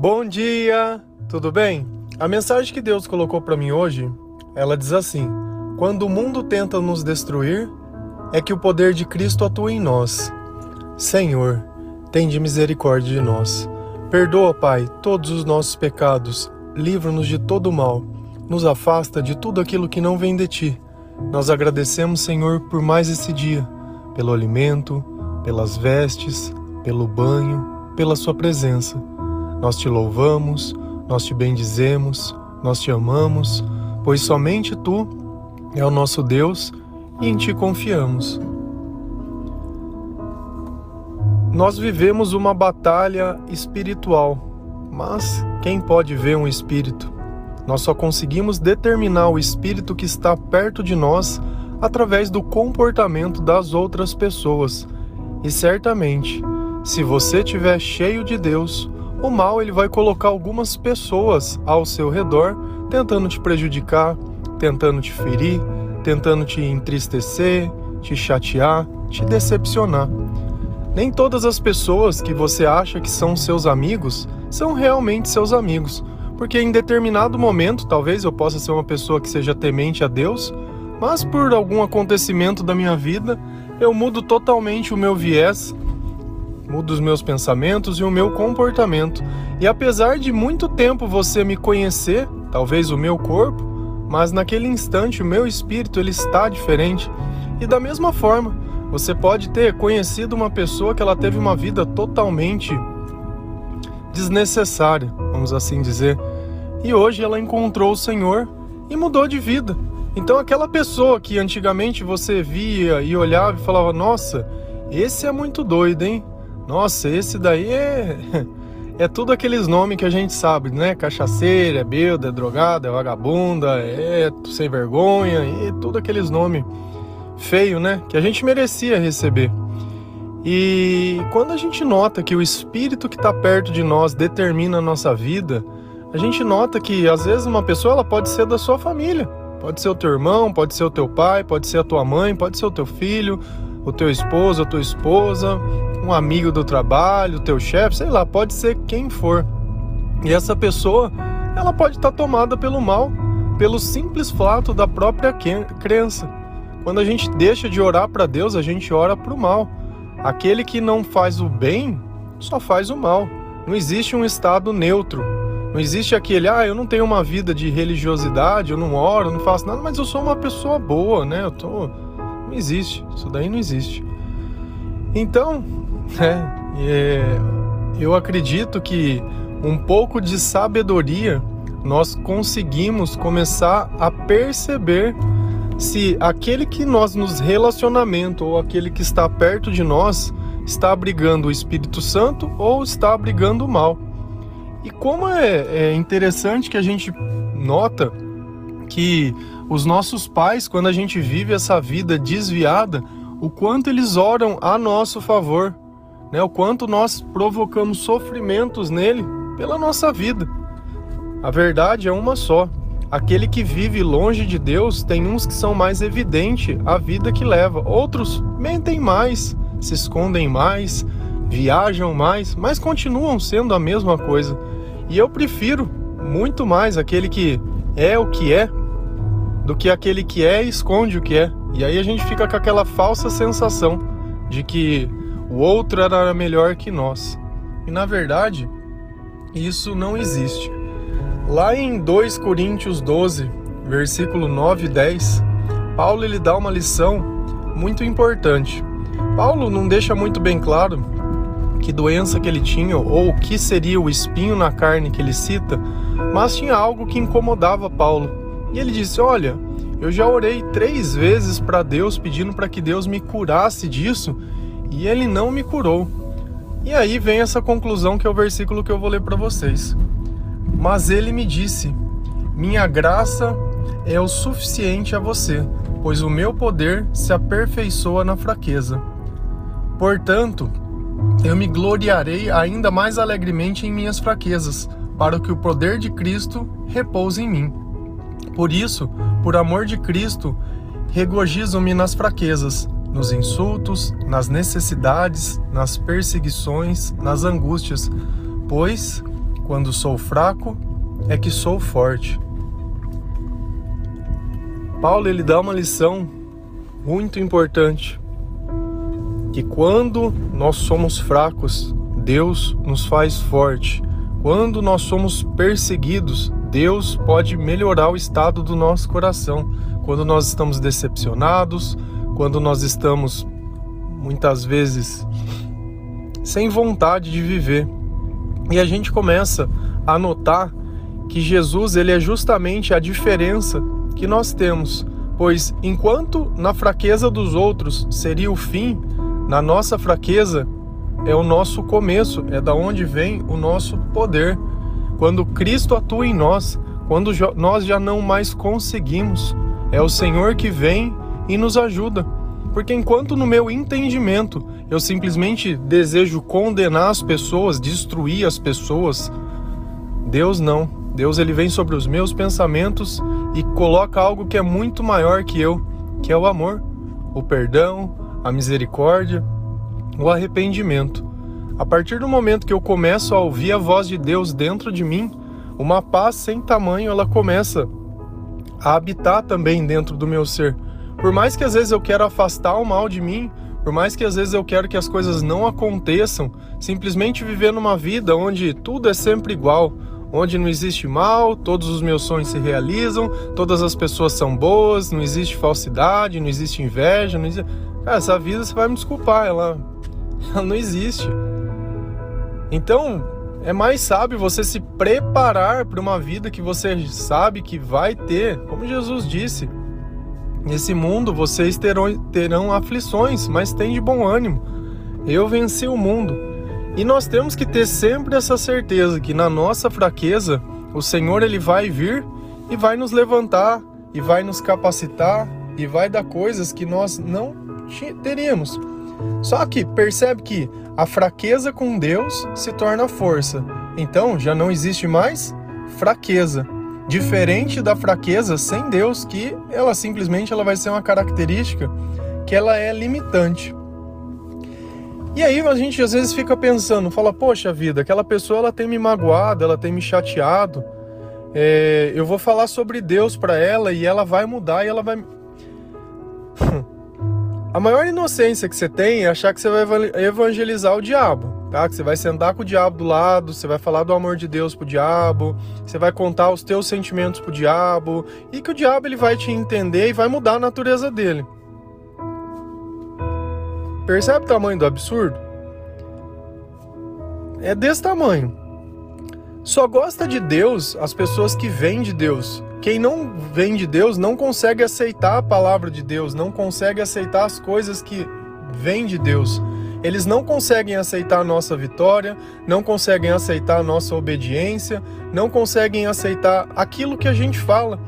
Bom dia, tudo bem? A mensagem que Deus colocou para mim hoje, ela diz assim: Quando o mundo tenta nos destruir, é que o poder de Cristo atua em nós. Senhor, tende misericórdia de nós. Perdoa, Pai, todos os nossos pecados, livra-nos de todo o mal, nos afasta de tudo aquilo que não vem de ti. Nós agradecemos, Senhor, por mais esse dia, pelo alimento, pelas vestes, pelo banho, pela Sua presença. Nós te louvamos, nós te bendizemos, nós te amamos, pois somente tu é o nosso Deus e em ti confiamos. Nós vivemos uma batalha espiritual, mas quem pode ver um espírito? Nós só conseguimos determinar o espírito que está perto de nós através do comportamento das outras pessoas. E certamente, se você estiver cheio de Deus, o mal ele vai colocar algumas pessoas ao seu redor tentando te prejudicar, tentando te ferir, tentando te entristecer, te chatear, te decepcionar. Nem todas as pessoas que você acha que são seus amigos são realmente seus amigos, porque em determinado momento, talvez eu possa ser uma pessoa que seja temente a Deus, mas por algum acontecimento da minha vida, eu mudo totalmente o meu viés muda os meus pensamentos e o meu comportamento. E apesar de muito tempo você me conhecer, talvez o meu corpo, mas naquele instante o meu espírito ele está diferente. E da mesma forma, você pode ter conhecido uma pessoa que ela teve uma vida totalmente desnecessária, vamos assim dizer. E hoje ela encontrou o Senhor e mudou de vida. Então aquela pessoa que antigamente você via e olhava e falava: "Nossa, esse é muito doido, hein? Nossa, esse daí é. É tudo aqueles nomes que a gente sabe, né? Cachaceira, é bêbada, é drogada, é vagabunda, é sem vergonha, e tudo aqueles nomes feio, né? Que a gente merecia receber. E quando a gente nota que o espírito que está perto de nós determina a nossa vida, a gente nota que às vezes uma pessoa ela pode ser da sua família, pode ser o teu irmão, pode ser o teu pai, pode ser a tua mãe, pode ser o teu filho, o teu esposo, a tua esposa, um amigo do trabalho, teu chefe, sei lá, pode ser quem for. E essa pessoa, ela pode estar tomada pelo mal, pelo simples fato da própria crença. Quando a gente deixa de orar para Deus, a gente ora para o mal. Aquele que não faz o bem, só faz o mal. Não existe um estado neutro. Não existe aquele, ah, eu não tenho uma vida de religiosidade, eu não oro, não faço nada, mas eu sou uma pessoa boa, né? Eu tô não existe. Isso daí não existe. Então, é, é, eu acredito que um pouco de sabedoria nós conseguimos começar a perceber se aquele que nós nos relacionamento ou aquele que está perto de nós está abrigando o Espírito Santo ou está abrigando o mal. E como é, é interessante que a gente nota que os nossos pais, quando a gente vive essa vida desviada, o quanto eles oram a nosso favor, né? O quanto nós provocamos sofrimentos nele pela nossa vida. A verdade é uma só. Aquele que vive longe de Deus tem uns que são mais evidente a vida que leva, outros mentem mais, se escondem mais, viajam mais, mas continuam sendo a mesma coisa. E eu prefiro muito mais aquele que é o que é do que aquele que é e esconde o que é. E aí a gente fica com aquela falsa sensação de que o outro era melhor que nós. E na verdade, isso não existe. Lá em 2 Coríntios 12, versículo 9 e 10, Paulo ele dá uma lição muito importante. Paulo não deixa muito bem claro que doença que ele tinha ou o que seria o espinho na carne que ele cita, mas tinha algo que incomodava Paulo e ele disse: Olha, eu já orei três vezes para Deus pedindo para que Deus me curasse disso e ele não me curou. E aí vem essa conclusão que é o versículo que eu vou ler para vocês. Mas ele me disse: Minha graça é o suficiente a você, pois o meu poder se aperfeiçoa na fraqueza. Portanto, eu me gloriarei ainda mais alegremente em minhas fraquezas, para que o poder de Cristo repouse em mim. Por isso, por amor de Cristo, regozijo-me nas fraquezas, nos insultos, nas necessidades, nas perseguições, nas angústias, pois quando sou fraco é que sou forte. Paulo ele dá uma lição muito importante que quando nós somos fracos, Deus nos faz forte. Quando nós somos perseguidos, Deus pode melhorar o estado do nosso coração. Quando nós estamos decepcionados, quando nós estamos muitas vezes sem vontade de viver. E a gente começa a notar que Jesus ele é justamente a diferença que nós temos, pois enquanto na fraqueza dos outros seria o fim, na nossa fraqueza é o nosso começo, é da onde vem o nosso poder. Quando Cristo atua em nós, quando nós já não mais conseguimos, é o Senhor que vem e nos ajuda. Porque enquanto no meu entendimento eu simplesmente desejo condenar as pessoas, destruir as pessoas, Deus não. Deus ele vem sobre os meus pensamentos e coloca algo que é muito maior que eu, que é o amor, o perdão, a misericórdia, o arrependimento. A partir do momento que eu começo a ouvir a voz de Deus dentro de mim, uma paz sem tamanho ela começa a habitar também dentro do meu ser. Por mais que às vezes eu quero afastar o mal de mim, por mais que às vezes eu quero que as coisas não aconteçam, simplesmente viver numa vida onde tudo é sempre igual, onde não existe mal, todos os meus sonhos se realizam, todas as pessoas são boas, não existe falsidade, não existe inveja, não existe... Cara, essa vida você vai me desculpar, ela, ela não existe. Então, é mais sábio você se preparar para uma vida que você sabe que vai ter, como Jesus disse. Nesse mundo vocês terão, terão aflições, mas tem de bom ânimo. Eu venci o mundo. E nós temos que ter sempre essa certeza que na nossa fraqueza, o Senhor ele vai vir e vai nos levantar e vai nos capacitar e vai dar coisas que nós não teríamos. Só que percebe que a fraqueza com Deus se torna força. Então já não existe mais fraqueza diferente da fraqueza sem Deus, que ela simplesmente ela vai ser uma característica que ela é limitante. E aí a gente às vezes fica pensando, fala, poxa vida, aquela pessoa ela tem me magoado, ela tem me chateado, é, eu vou falar sobre Deus para ela e ela vai mudar e ela vai. A maior inocência que você tem é achar que você vai evangelizar o diabo tá? Que você vai sentar com o diabo do lado, você vai falar do amor de Deus pro diabo, você vai contar os teus sentimentos pro diabo e que o diabo ele vai te entender e vai mudar a natureza dele. Percebe o tamanho do absurdo? É desse tamanho. Só gosta de Deus as pessoas que vêm de Deus. Quem não vem de Deus não consegue aceitar a palavra de Deus, não consegue aceitar as coisas que vêm de Deus. Eles não conseguem aceitar a nossa vitória, não conseguem aceitar a nossa obediência, não conseguem aceitar aquilo que a gente fala.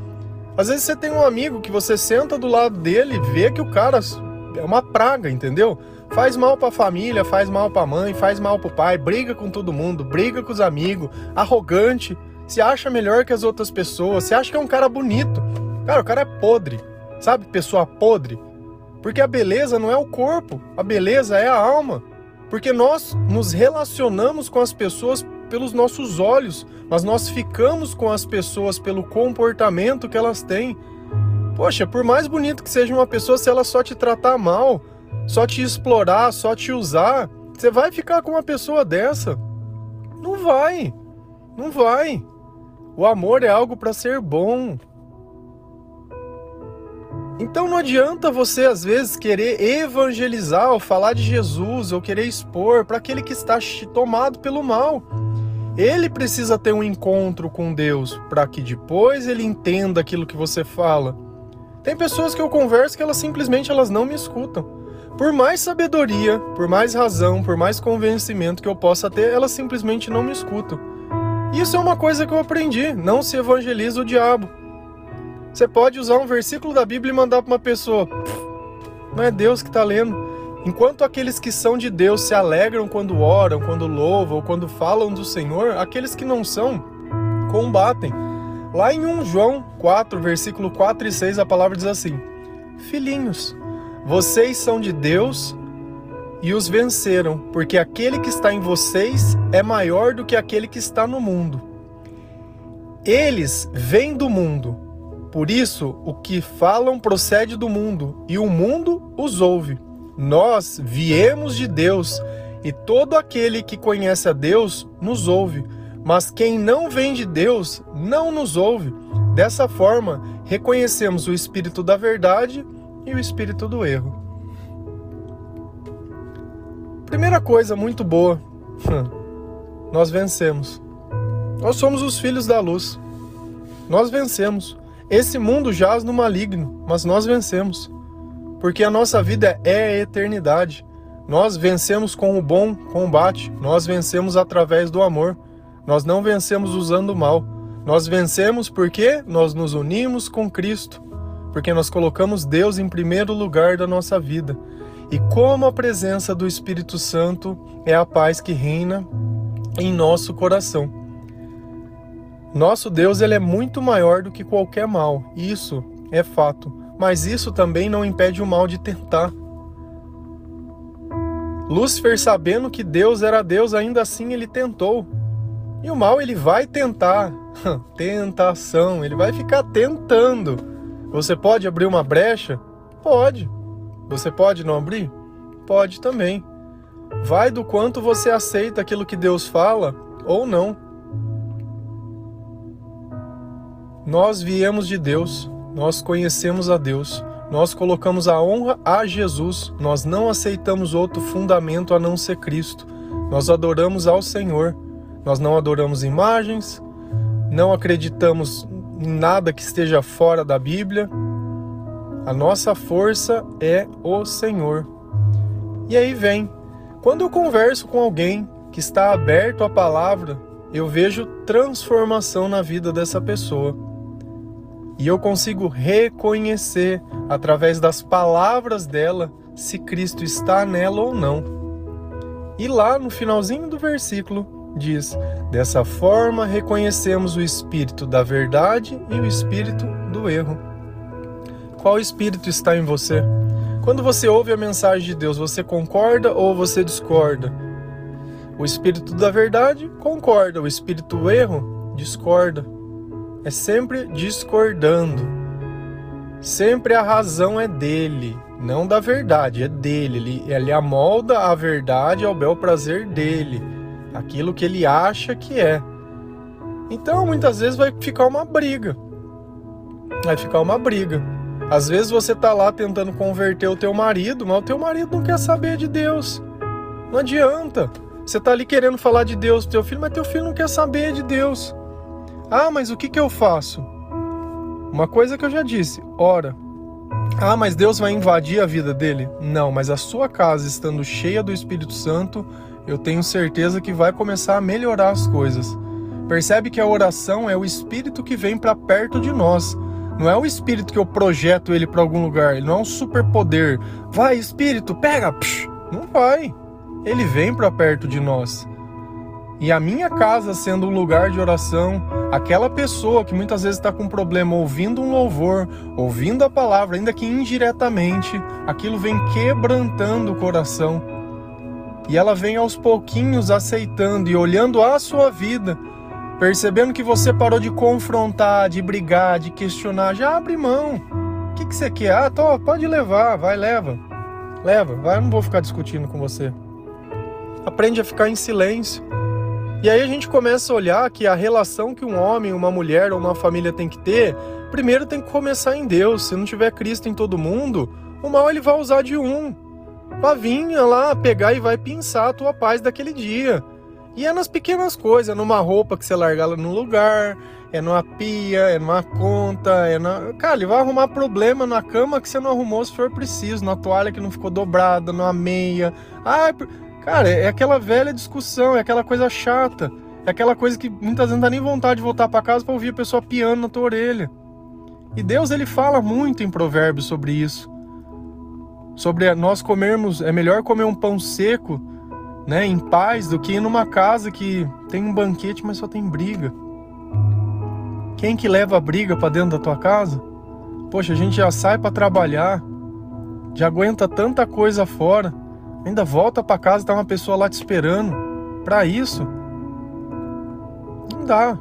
Às vezes você tem um amigo que você senta do lado dele e vê que o cara é uma praga, entendeu? Faz mal para a família, faz mal para a mãe, faz mal para o pai, briga com todo mundo, briga com os amigos, arrogante, se acha melhor que as outras pessoas, se acha que é um cara bonito. Cara, o cara é podre, sabe? Pessoa podre. Porque a beleza não é o corpo, a beleza é a alma. Porque nós nos relacionamos com as pessoas pelos nossos olhos, mas nós ficamos com as pessoas pelo comportamento que elas têm. Poxa, por mais bonito que seja uma pessoa, se ela só te tratar mal, só te explorar, só te usar, você vai ficar com uma pessoa dessa? Não vai. Não vai. O amor é algo para ser bom. Então não adianta você às vezes querer evangelizar ou falar de Jesus ou querer expor para aquele que está tomado pelo mal. Ele precisa ter um encontro com Deus para que depois ele entenda aquilo que você fala. Tem pessoas que eu converso que elas simplesmente elas não me escutam. Por mais sabedoria, por mais razão, por mais convencimento que eu possa ter, elas simplesmente não me escutam. Isso é uma coisa que eu aprendi, não se evangeliza o diabo. Você pode usar um versículo da Bíblia e mandar para uma pessoa. Não é Deus que está lendo. Enquanto aqueles que são de Deus se alegram quando oram, quando louvam ou quando falam do Senhor, aqueles que não são combatem. Lá em 1 João 4, versículo 4 e 6, a palavra diz assim: Filhinhos, vocês são de Deus e os venceram, porque aquele que está em vocês é maior do que aquele que está no mundo. Eles vêm do mundo, por isso o que falam procede do mundo, e o mundo os ouve. Nós viemos de Deus, e todo aquele que conhece a Deus nos ouve, mas quem não vem de Deus não nos ouve. Dessa forma, reconhecemos o espírito da verdade e o espírito do erro. Primeira coisa muito boa, nós vencemos. Nós somos os filhos da luz. Nós vencemos. Esse mundo jaz no maligno, mas nós vencemos. Porque a nossa vida é a eternidade. Nós vencemos com o bom combate. Nós vencemos através do amor. Nós não vencemos usando o mal. Nós vencemos porque nós nos unimos com Cristo. Porque nós colocamos Deus em primeiro lugar da nossa vida. E como a presença do Espírito Santo é a paz que reina em nosso coração. Nosso Deus ele é muito maior do que qualquer mal, isso é fato, mas isso também não impede o mal de tentar. Lúcifer, sabendo que Deus era Deus, ainda assim ele tentou. E o mal ele vai tentar, tentação, ele vai ficar tentando. Você pode abrir uma brecha? Pode. Você pode não abrir? Pode também. Vai do quanto você aceita aquilo que Deus fala ou não. Nós viemos de Deus, nós conhecemos a Deus, nós colocamos a honra a Jesus, nós não aceitamos outro fundamento a não ser Cristo. Nós adoramos ao Senhor, nós não adoramos imagens, não acreditamos em nada que esteja fora da Bíblia, a nossa força é o Senhor. E aí vem, quando eu converso com alguém que está aberto à palavra, eu vejo transformação na vida dessa pessoa. E eu consigo reconhecer através das palavras dela se Cristo está nela ou não. E lá no finalzinho do versículo diz: Dessa forma reconhecemos o espírito da verdade e o espírito do erro. Qual espírito está em você? Quando você ouve a mensagem de Deus, você concorda ou você discorda? O espírito da verdade concorda, o espírito do erro discorda. É sempre discordando. Sempre a razão é dele, não da verdade, é dele. Ele, ele amolda a verdade ao bel prazer dele, aquilo que ele acha que é. Então, muitas vezes vai ficar uma briga. Vai ficar uma briga. Às vezes você tá lá tentando converter o teu marido, mas o teu marido não quer saber de Deus. Não adianta. Você tá ali querendo falar de Deus pro teu filho, mas teu filho não quer saber de Deus. Ah, mas o que que eu faço? Uma coisa que eu já disse, ora. Ah, mas Deus vai invadir a vida dele? Não, mas a sua casa estando cheia do Espírito Santo, eu tenho certeza que vai começar a melhorar as coisas. Percebe que a oração é o Espírito que vem para perto de nós não é o espírito que eu projeto ele para algum lugar. Ele não é um superpoder. Vai, espírito, pega! Psh, não vai. Ele vem para perto de nós. E a minha casa sendo um lugar de oração, aquela pessoa que muitas vezes está com um problema ouvindo um louvor, ouvindo a palavra, ainda que indiretamente, aquilo vem quebrantando o coração. E ela vem aos pouquinhos aceitando e olhando a sua vida Percebendo que você parou de confrontar, de brigar, de questionar, já abre mão. O que, que você quer? Ah, tô, pode levar, vai, leva. Leva, vai, eu não vou ficar discutindo com você. Aprende a ficar em silêncio. E aí a gente começa a olhar que a relação que um homem, uma mulher ou uma família tem que ter, primeiro tem que começar em Deus. Se não tiver Cristo em todo mundo, o mal ele vai usar de um. Vir lá, pegar e vai pinçar a tua paz daquele dia. E é nas pequenas coisas, é numa roupa que você larga ela no lugar, é numa pia, é numa conta, é na. Cara, ele vai arrumar problema na cama que você não arrumou se for preciso, na toalha que não ficou dobrada, numa meia. Ah, cara, é aquela velha discussão, é aquela coisa chata. É aquela coisa que muitas vezes não dá nem vontade de voltar para casa para ouvir a pessoa piando na tua orelha. E Deus ele fala muito em provérbios sobre isso. Sobre nós comermos, é melhor comer um pão seco né, em paz do que ir numa casa que tem um banquete, mas só tem briga. Quem que leva a briga para dentro da tua casa? Poxa, a gente já sai para trabalhar, já aguenta tanta coisa fora. Ainda volta para casa e tá uma pessoa lá te esperando. Para isso, não dá.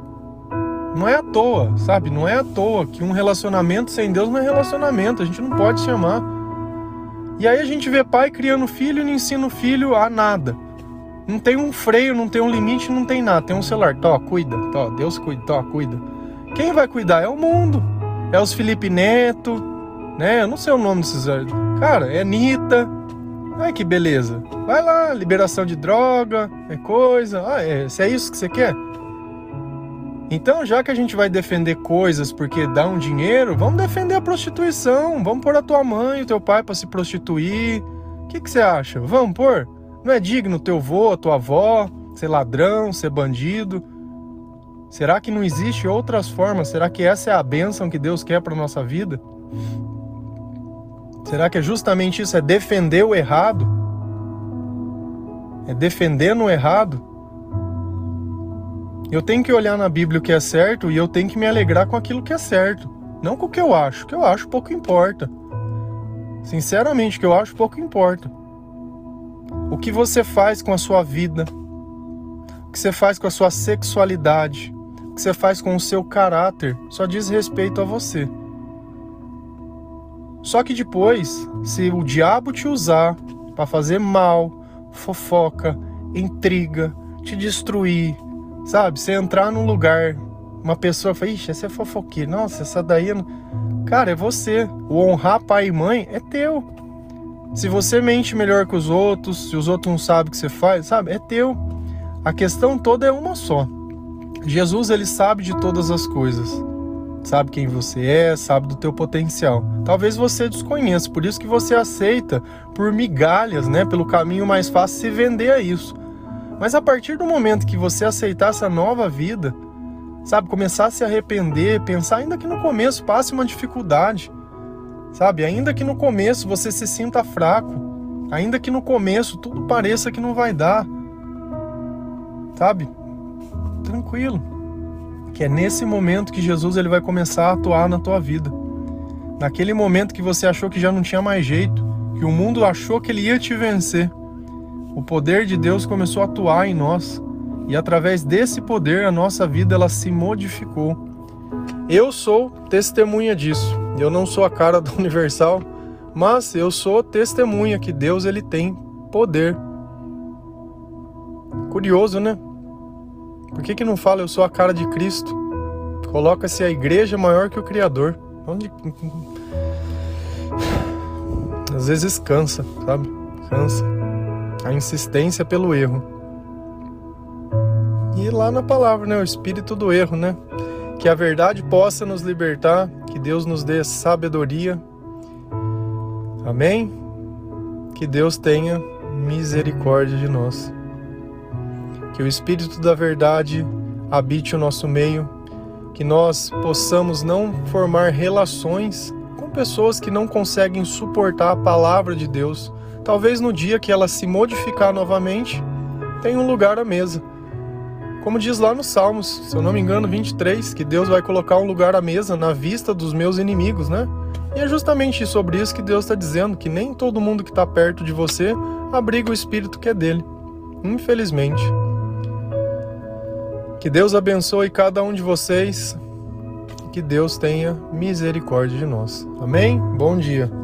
Não é à toa, sabe? Não é à toa que um relacionamento sem Deus não é relacionamento. A gente não pode se amar. E aí a gente vê pai criando filho e não ensina o filho a nada. Não tem um freio, não tem um limite, não tem nada. Tem um celular. Tó, cuida. Tó, Deus cuida. Tó, cuida. Quem vai cuidar? É o mundo. É os Felipe Neto, né? Eu não sei o nome desses. Cara, é Anitta. Ai que beleza. Vai lá, liberação de droga, é coisa. Ah, é, se é isso que você quer? Então, já que a gente vai defender coisas porque dá um dinheiro, vamos defender a prostituição. Vamos pôr a tua mãe e o teu pai para se prostituir. O que, que você acha? Vamos pôr? Não é digno teu avô, tua avó, ser ladrão, ser bandido? Será que não existe outras formas? Será que essa é a bênção que Deus quer para nossa vida? Será que é justamente isso? É defender o errado? É defendendo o errado? Eu tenho que olhar na Bíblia o que é certo e eu tenho que me alegrar com aquilo que é certo. Não com o que eu acho. O que eu acho pouco importa. Sinceramente, o que eu acho pouco importa. O que você faz com a sua vida, o que você faz com a sua sexualidade, o que você faz com o seu caráter, só diz respeito a você. Só que depois, se o diabo te usar para fazer mal, fofoca, intriga, te destruir, Sabe? Você entrar num lugar, uma pessoa fala, ixi, essa é fofoqueira. Nossa, essa daí. Não... Cara, é você. O honrar pai e mãe é teu. Se você mente melhor que os outros, se os outros não sabem o que você faz, sabe? É teu. A questão toda é uma só. Jesus, ele sabe de todas as coisas. Sabe quem você é, sabe do teu potencial. Talvez você desconheça, por isso que você aceita por migalhas, né, pelo caminho mais fácil se vender a isso. Mas a partir do momento que você aceitar essa nova vida, sabe, começar a se arrepender, pensar ainda que no começo passe uma dificuldade, sabe, ainda que no começo você se sinta fraco, ainda que no começo tudo pareça que não vai dar, sabe, tranquilo, que é nesse momento que Jesus ele vai começar a atuar na tua vida. Naquele momento que você achou que já não tinha mais jeito, que o mundo achou que ele ia te vencer o poder de Deus começou a atuar em nós e através desse poder a nossa vida ela se modificou. Eu sou testemunha disso. Eu não sou a cara do Universal, mas eu sou testemunha que Deus ele tem poder. Curioso, né? Por que, que não fala eu sou a cara de Cristo? Coloca-se a igreja maior que o Criador. Onde... Às vezes cansa, sabe? Cansa a insistência pelo erro. E lá na palavra, né, o espírito do erro, né? Que a verdade possa nos libertar, que Deus nos dê sabedoria. Amém? Que Deus tenha misericórdia de nós. Que o espírito da verdade habite o nosso meio, que nós possamos não formar relações com pessoas que não conseguem suportar a palavra de Deus Talvez no dia que ela se modificar novamente, tenha um lugar à mesa. Como diz lá nos Salmos, se eu não me engano, 23, que Deus vai colocar um lugar à mesa na vista dos meus inimigos, né? E é justamente sobre isso que Deus está dizendo, que nem todo mundo que está perto de você abriga o espírito que é dele. Infelizmente. Que Deus abençoe cada um de vocês. Que Deus tenha misericórdia de nós. Amém? Bom dia.